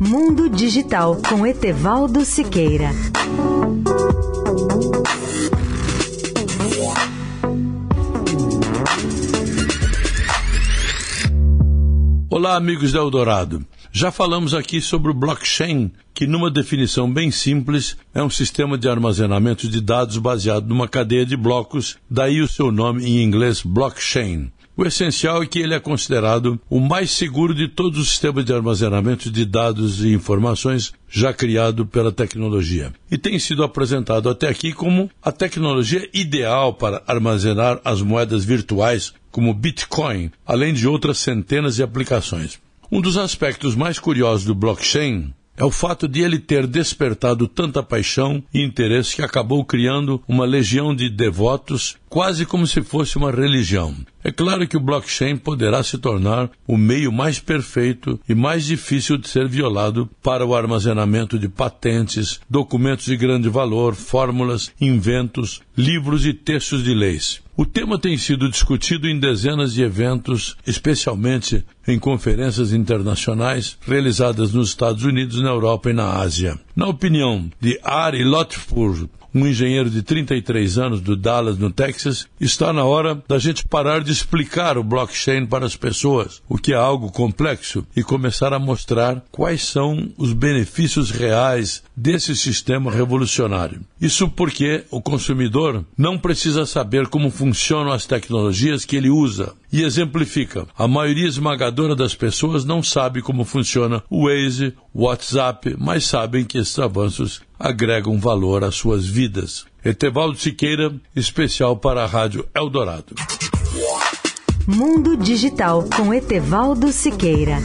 Mundo Digital com Etevaldo Siqueira. Olá, amigos da Eldorado. Já falamos aqui sobre o blockchain, que, numa definição bem simples, é um sistema de armazenamento de dados baseado numa cadeia de blocos, daí o seu nome em inglês blockchain. O essencial é que ele é considerado o mais seguro de todos os sistemas de armazenamento de dados e informações já criado pela tecnologia. E tem sido apresentado até aqui como a tecnologia ideal para armazenar as moedas virtuais como Bitcoin, além de outras centenas de aplicações. Um dos aspectos mais curiosos do blockchain é o fato de ele ter despertado tanta paixão e interesse que acabou criando uma legião de devotos, quase como se fosse uma religião. É claro que o blockchain poderá se tornar o meio mais perfeito e mais difícil de ser violado para o armazenamento de patentes, documentos de grande valor, fórmulas, inventos, livros e textos de leis. O tema tem sido discutido em dezenas de eventos, especialmente em conferências internacionais realizadas nos Estados Unidos, na Europa e na Ásia. Na opinião de Ari Lotfur, um engenheiro de 33 anos do Dallas, no Texas, está na hora da gente parar de explicar o blockchain para as pessoas, o que é algo complexo, e começar a mostrar quais são os benefícios reais desse sistema revolucionário. Isso porque o consumidor não precisa saber como funcionam as tecnologias que ele usa. E exemplifica: a maioria esmagadora das pessoas não sabe como funciona o Waze, o WhatsApp, mas sabem que esses avanços agregam valor às suas vidas. Etevaldo Siqueira, especial para a Rádio Eldorado. Mundo Digital com Etevaldo Siqueira.